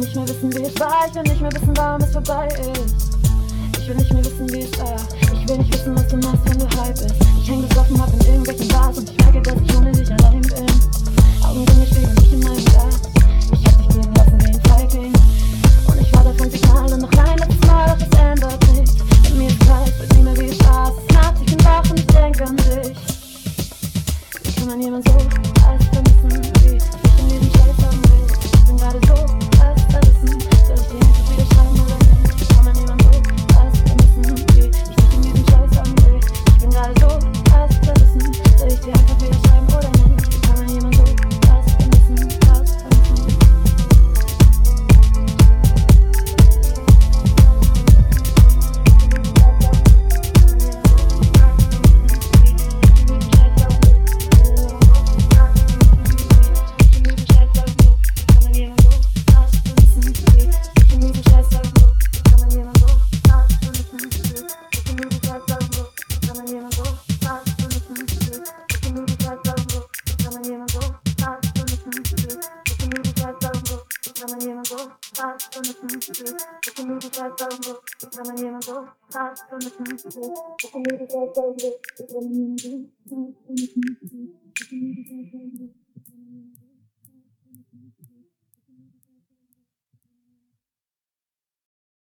nicht mehr wissen, wie es war. Ich will nicht mehr wissen, warum es vorbei ist. Ich will nicht mehr wissen, wie es war. Ich will nicht wissen, was du machst, wenn du halb bist. Ich häng das Thank you. the from